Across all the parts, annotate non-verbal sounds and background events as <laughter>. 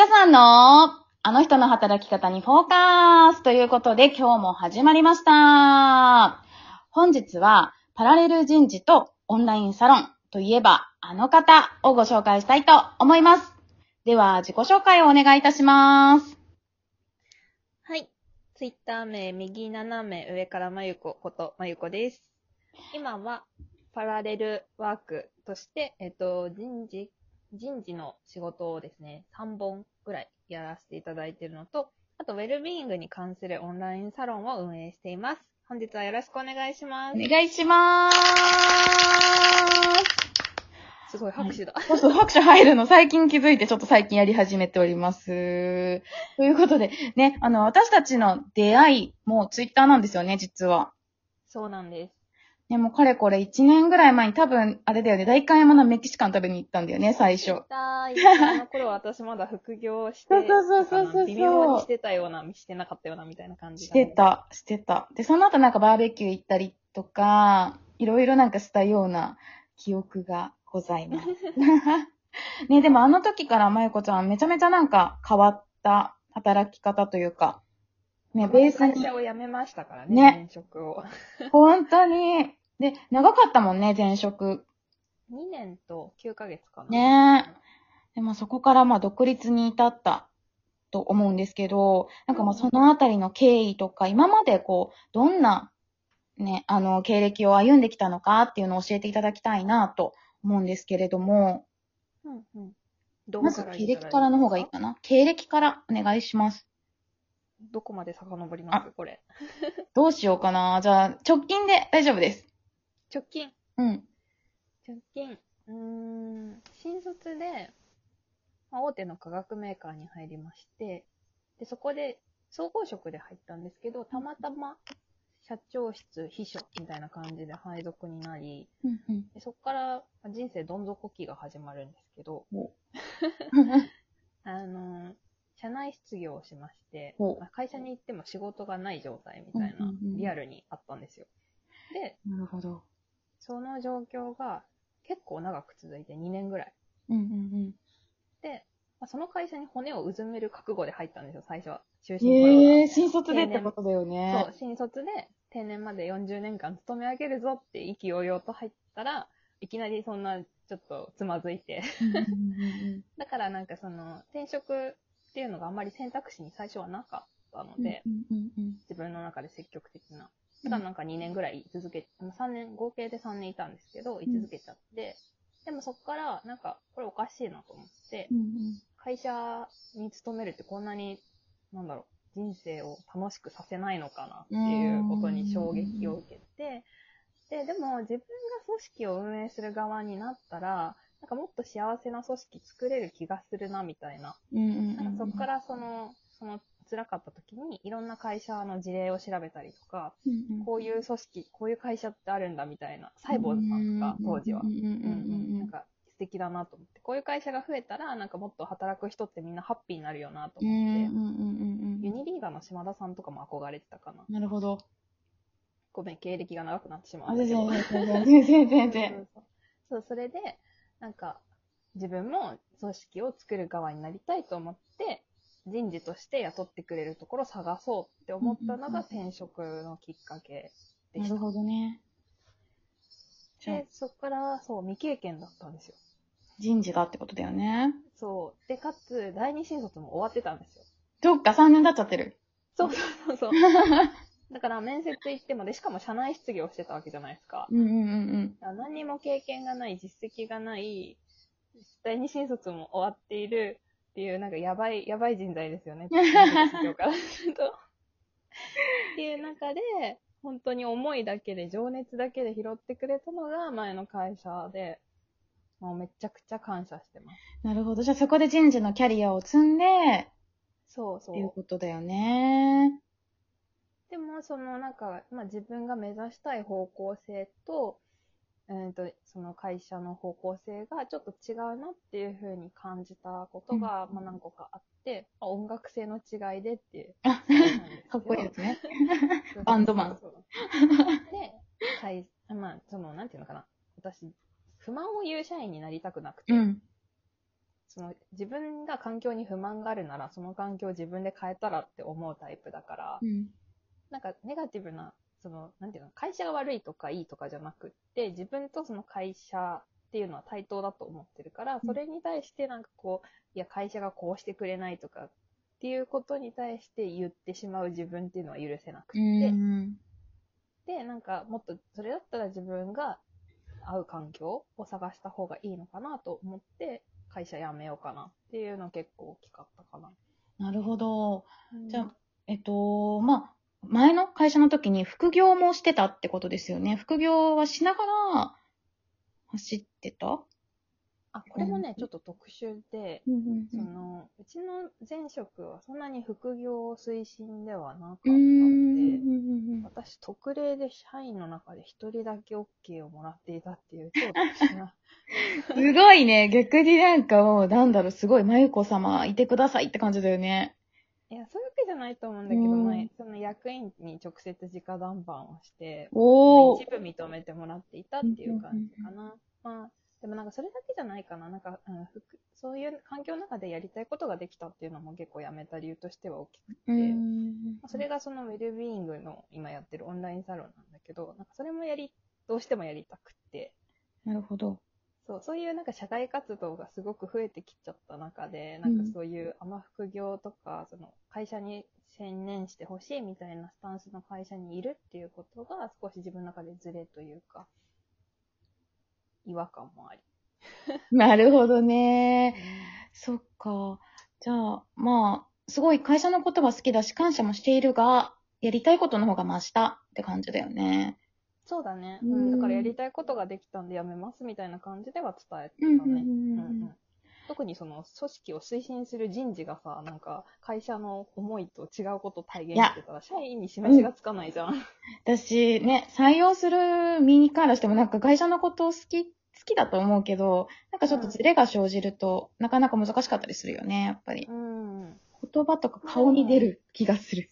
かさんの、あの人の働き方にフォーカスということで今日も始まりました。本日はパラレル人事とオンラインサロンといえばあの方をご紹介したいと思います。では自己紹介をお願いいたします。はい。ツイッター名、右斜め上からまゆこことまゆこです。今は、パラレルワークとして、えっと、人事、人事の仕事をですね、3本ぐらいやらせていただいているのと、あと、ウェルビーイングに関するオンラインサロンを運営しています。本日はよろしくお願いします。お願いします。すごい拍手だ。そうそう、拍手入るの最近気づいてちょっと最近やり始めております。ということで、ね、あの、私たちの出会いもツイッターなんですよね、実は。そうなんです。ね、もうかれこれ1年ぐらい前に多分、あれだよね、大観山のメキシカン食べに行ったんだよね、最初。行ったー、<laughs> 行ったあの頃私まだ副業して、そうそうそうそうそう微妙にしてたような、してなかったようなみたいな感じねてた、してた。で、その後なんかバーベキュー行ったりとか、いろいろなんかしたような記憶がございます。<laughs> ね、でもあの時からまゆこちゃんめちゃめちゃなんか変わった働き方というか、ね、ベースに会社、を辞めましたからね、ね転職を。<laughs> 本当に、で、長かったもんね、前職。2年と9ヶ月かな。ねでもそこからまあ独立に至ったと思うんですけど、なんかまあそのあたりの経緯とか、今までこう、どんなね、あの、経歴を歩んできたのかっていうのを教えていただきたいなと思うんですけれども、うんうん。どまず経歴からの方がいいかな。経歴からお願いします。どこまで遡ります？これ。どうしようかな。じゃあ、直近で大丈夫です。直近。うん。直近。うーん。新卒で、まあ、大手の化学メーカーに入りまして、で、そこで、総合職で入ったんですけど、たまたま、社長室、秘書みたいな感じで配属になり、うんうん。でそこからまあ人生どん底期が始まるんですけど、お <laughs> あの、社内失業をしましてほう、まあ会社に行っても仕事がない状態みたいなうんうんうん、リアルにあったんですよ。で、なるほど。その状況が結構長く続いて2年ぐらい。うんうんで、まあその会社に骨をうずめる覚悟で入ったんですよ、最初は。終うん。身えー、新卒でってことだよね。そう、新卒で定年まで40年間勤め上げるぞって意気揚々と入ったら、いきなりそんなちょっとつまずいて。<laughs> だからなんかその転職っていうのがあんまり選択肢に最初はなかったのうんで、自分の中で積極的な。ただなんか2年ぐらい居続け、3年、合計で3年いたんですけど、居続けちゃって、でもそこからなんかこれおかしいなと思ってう、ん会社に勤めるってこんなに、なんだろう、人生を楽しくさせないのかなっていうことに衝撃を受けて、で、でも自分が組織を運営する側になったら、なんかもっと幸せな組織作れる気がするなみたいな。そこからその、その辛かった時にいろんな会社の事例を調べたりとか、うんうん。こういう組織、こういう会社ってあるんだみたいな、サイボーズさんとか当時は。なんか素敵だなと思って、こういう会社が増えたら、なんかもっと働く人ってみんなハッピーになるよなと思って、うんうんユニリーガーの島田さんとかも憧れてたかな。なるほど。ごめん、経歴が長くなってしまあ、うんだ全け全然、全然、そう、それで、なんか、自分も組織を作る側になりたいと思って、人事として雇ってくれるところを探そうって思ったのが転職のきっかけでした。なるほどね。で、そこから、そう、未経験だったんですよ。人事だってことだよね。そう。で、かつ、第二新卒も終わってたんですよ。そっか、3年経っちゃってる。そうそうそうそう。<laughs> だから面接行っても、で、しかも社内失業してたわけじゃないですか。うんうんうんあ何にも経験がない、実績がない、第二新卒も終わっているっていう、なんかやばい、やばい人材ですよね。<laughs> 面接業からすると。っていう中で、本当に思いだけで、情熱だけで拾ってくれたのが前の会社で、もうめちゃくちゃ感謝してます。うん。なるほど。じゃあそこで人事のキャリアを積んで、そうそっていうう。ことだよね。でも、そのなんか、まあ自分が目指したい方向性と、えー、とその会社の方向性がちょっと違うなっていうふうに感じたことが、うんまあ、何個かあって、まあ、音楽性の違いでっていう。あ、<laughs> かっこいいですね。バンドマンで、会まあ、その、なんていうのかな。私、不満を言う社員になりたくなくて、うん。その自分が環境に不満があるなら、その環境を自分で変えたらって思うタイプだから、うん。なんかネガティブな、その、なんていうの、会社が悪いとかいいとかじゃなくって、自分とその会社っていうのは対等だと思ってるから、それに対してなんかこう、いや、会社がこうしてくれないとかっていうことに対して言ってしまう自分っていうのは許せなくうて、ん。で、なんかもっと、それだったら自分が合う環境を探した方がいいのかなと思って、会社辞めようかなっていうの結構大きかったかな。なるほど。じゃあ、えっと、まあ、前の会社の時に副業もしてたってことですよね。副業はしながら走ってた？あ、これもうん、ねちょっと特殊で、うんうんその、うちの前職はそんなに副業推進ではなかったうん。うので、んうん私、特例で社員の中で一人だけ OK をもらっていたっていう超特殊な。すごいね。逆になんかもう、なんだろう、すごい、まゆこ様、いてくださいって感じだよね。いや、そういうわけじゃないと思うんだけど、うんまあその役員に直接直談判をして、おー一。部認めてもらっていたっていう感じかな。まあ、でもなんかそれだけじゃないかな。なんか、うん、ふくそういう環境の中でやりたいことができたっていうのも結構やめた理由としては大きくて、うんまあそれがそのウェルビーイングの今やってるオンラインサロンなんだけど、なんかそれもやり、どうしてもやりたくって、なるほど。そう、そういうなんか社会活動がすごく増えてきちゃった中で、うなんんかそういうアマ副業とか、その会社に専念してほしいみたいなスタンスの会社にいるっていうことが少し自分の中でズレというか、違和感もあり。<laughs> なるほどね。そっか。じゃあ、まあ、すごい会社のことは好きだし、感謝もしているが、やりたいことの方が増したって感じだよね。そうだね。ううんん、だからやりたいことができたんでやめますみたいな感じでは伝えてたうんね。うんうんうんうんうん特にその組織を推進する人事がさ、なんか会社の思いと違うことを体現してたら、社員に示しがつかないじゃん。私ね、採用する身からしてもなんか会社のことを好き、好きだと思うけど、なんかちょっとズレが生じると、なかなか難しかったりするよね、やっぱり。うん。言葉とか顔に出る気がする。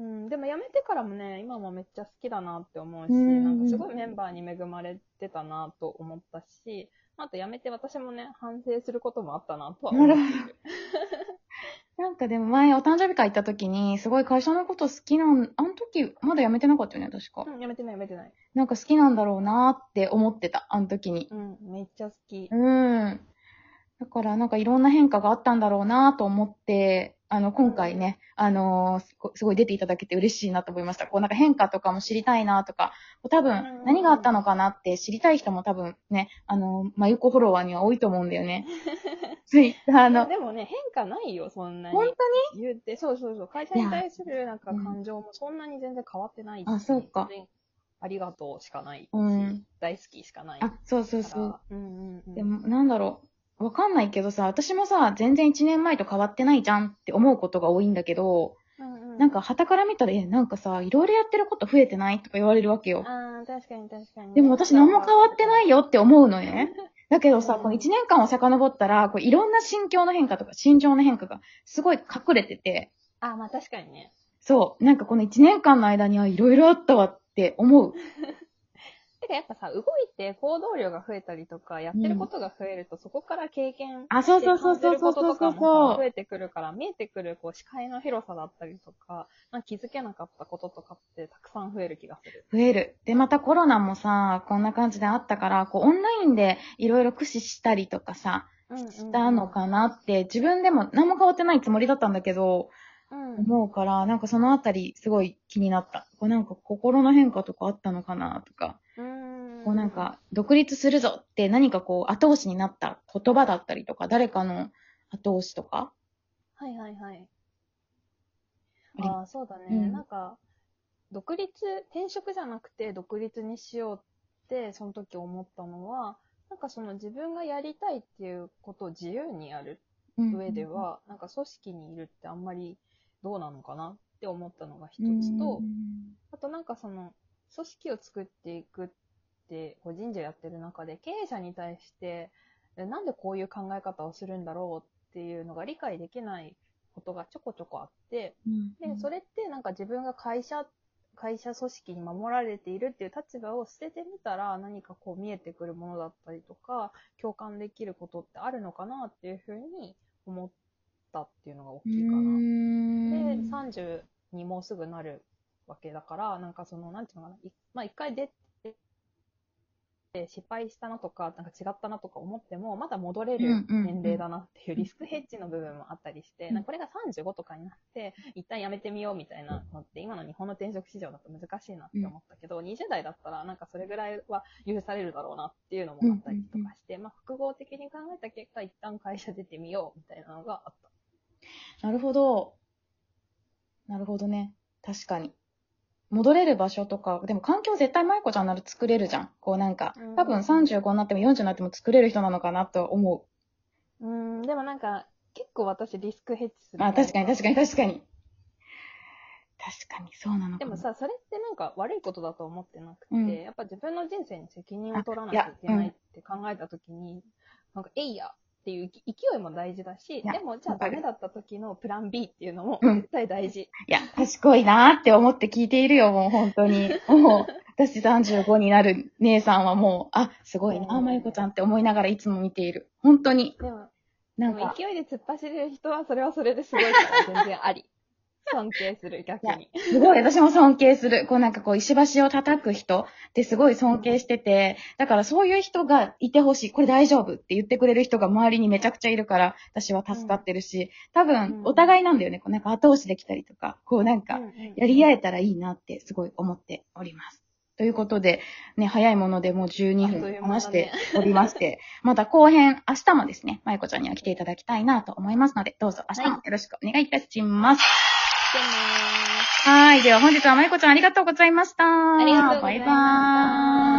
うん、でも辞めてからもね、今もめっちゃ好きだなって思うし、うんなんかすごいメンバーに恵まれてたなと思ったし、あと辞めて私もね、反省することもあったなとは思っている。<laughs> なんかでも前お誕生日会行った時に、すごい会社のこと好きなん、あの時まだ辞めてなかったよね、確か。うん、辞めてない辞めてない。なんか好きなんだろうなって思ってた、あの時に。うん、めっちゃ好き。うん。だからなんかいろんな変化があったんだろうなと思って、あの、今回ね、あのーすごい出ていただけて嬉しいなと思いました。こうなんか変化とかも知りたいなとか、多うん分何があったのかなって知りたい人も多分ね、あのー、まゆこフォロワーには多いと思うんだよね。ツイッターの。でもね、変化ないよ、そんなに。本言って、そうそうそう。会社に対するなんか感情もそんなに全然変わってないしあそうかありがとうしかないし、うん大好きしかない。あ、そうそうそう。うんうんうん。でも、なんだろう。わかんないけどさ、私もさ、全然1年前と変わってないじゃんって思うことが多いんだけど、うんうん、なんか、旗から見たら、え、なんかさ、いろいろやってること増えてないとか言われるわけよ。ああ、確かに確かに。でも私何も変わってないよって思うのね。だけどさ、うんこの1年間を遡ったら、こういろんな心境の変化とか心情の変化がすごい隠れてて、あーまあ確かにね。そう、なんかこの1年間の間にはいろいろあったわって思う。<laughs> てかやっぱさ、動いて行動量が増えたりとか、やってることが増えると、そこから経験あ、そうそうそうそうそう感じることそうとかもそう。さ増えてくるから、見えてくるこう視界の広さだったりとか、まあ、気づけなかったこととかってたくさん増える気がする。増える。で、またコロナもさ、こんな感じであったから、こうオンラインでいろいろ駆使したりとかさ、したのかなって、自分でも何も変わってないつもりだったんだけど、うん。思うから、なんかそのあたりすごい気になった。こうなんか心の変化とかあったのかなとか、うん。こうなんか独立するぞって何かこう後押しになった言葉だったりとか、誰かの後押しとか？はいはいはい。ありああ、そうだね。うんなんか、独立、転職じゃなくて独立にしようって、その時思ったのは、なんかその自分がやりたいっていうことを自由にやる上では、なんか組織にいるってあんまりどうなのかなって思ったのが一うん、つとう、んあとなんかその、組織を作っていくって、こう人事をやってる中で、経営者に対して、えなんでこういう考え方をするんだろうっていうのが理解できないことがちょこちょこあって、うん。で、それってなんか自分が会社、会社組織に守られているっていう立場を捨ててみたら何かこう見えてくるものだったりとか、共感できることってあるのかなっていうふうに思ったっていうのが大きいかな。で、30にもうすぐなるわけだから、なんかその、なんていうのかな、いまあ一回出て、失敗したなとか、なんか違ったなとか思っても、まだ戻れる年齢だなっていうリスクヘッジの部分もあったりして、これが35とかになって、一旦やめてみようみたいなのって、今の日本の転職市場だと難しいなって思ったけど、20代だったらなんかそれぐらいは許されるだろうなっていうのもあったりとかして、まあ複合的に考えた結果、一旦会社出てみようみたいなのがあった。なるほど。なるほどね。確かに。戻れる場所とか、でも環境絶対舞子ちゃんなら作れるじゃん。こうなんかうん、多分35になっても40になっても作れる人なのかなと思う。うん、でもなんか、結構私リスクヘッジする。あ、確かに確かに確かに。確かに、そうなの。でもさ、それってなんか悪いことだと思ってなくて、うんやっぱ自分の人生に責任を取らなきゃいけないって考えたときに、なんか、えいやっていう勢いも大事だし、でもじゃあダメだった時のプラン B っていうのもうん絶対大事。いや、賢いなーって思って聞いているよ、もう本当に。<laughs> もう、私35になる姉さんはもう、あ、すごいな、うんまゆこちゃんって思いながらいつも見ている。本当に。でも、なんか、勢いで突っ走れる人はそれはそれですごいから全然あり。尊敬する、逆に。すごい私も尊敬する。こうなんかこう石橋を叩く人ってすごい尊敬してて、だからそういう人がいてほしい。これ大丈夫って言ってくれる人が周りにめちゃくちゃいるから、私は助かってるし、多分うんお互いなんだよね。こうなんか後押しできたりとか、こうなんかやり合えたらいいなってすごい思っております。ということで、ね、早いものでもう12分話しておりまして、また後編、明日もですね、まゆこちゃんには来ていただきたいなと思いますので、どうぞ明日もよろしくお願いいたします。でもはい。では本日はまゆこちゃんありがとうございました。ありがとうございましたバイバーイ。